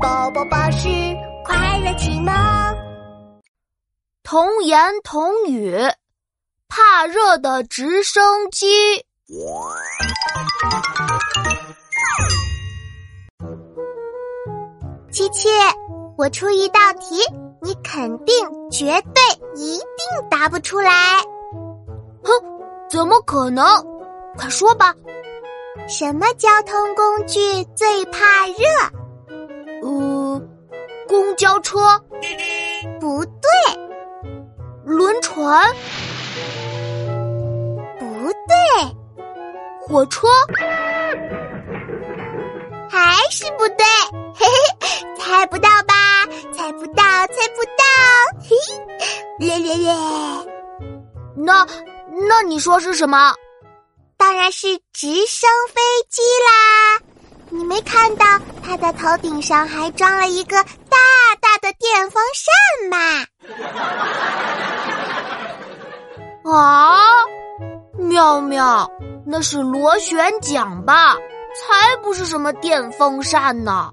宝宝巴士快乐启蒙，童言童语，怕热的直升机。七七，我出一道题，你肯定、绝对、一定答不出来。哼，怎么可能？快说吧。什么交通工具最怕热？交车不对，轮船不对，火车还是不对，嘿嘿，猜不到吧？猜不到，猜不到，嘿，咧咧咧。那那你说是什么？当然是直升飞机啦。你没看到它的头顶上还装了一个大大的电风扇吗？啊，妙妙，那是螺旋桨吧？才不是什么电风扇呢！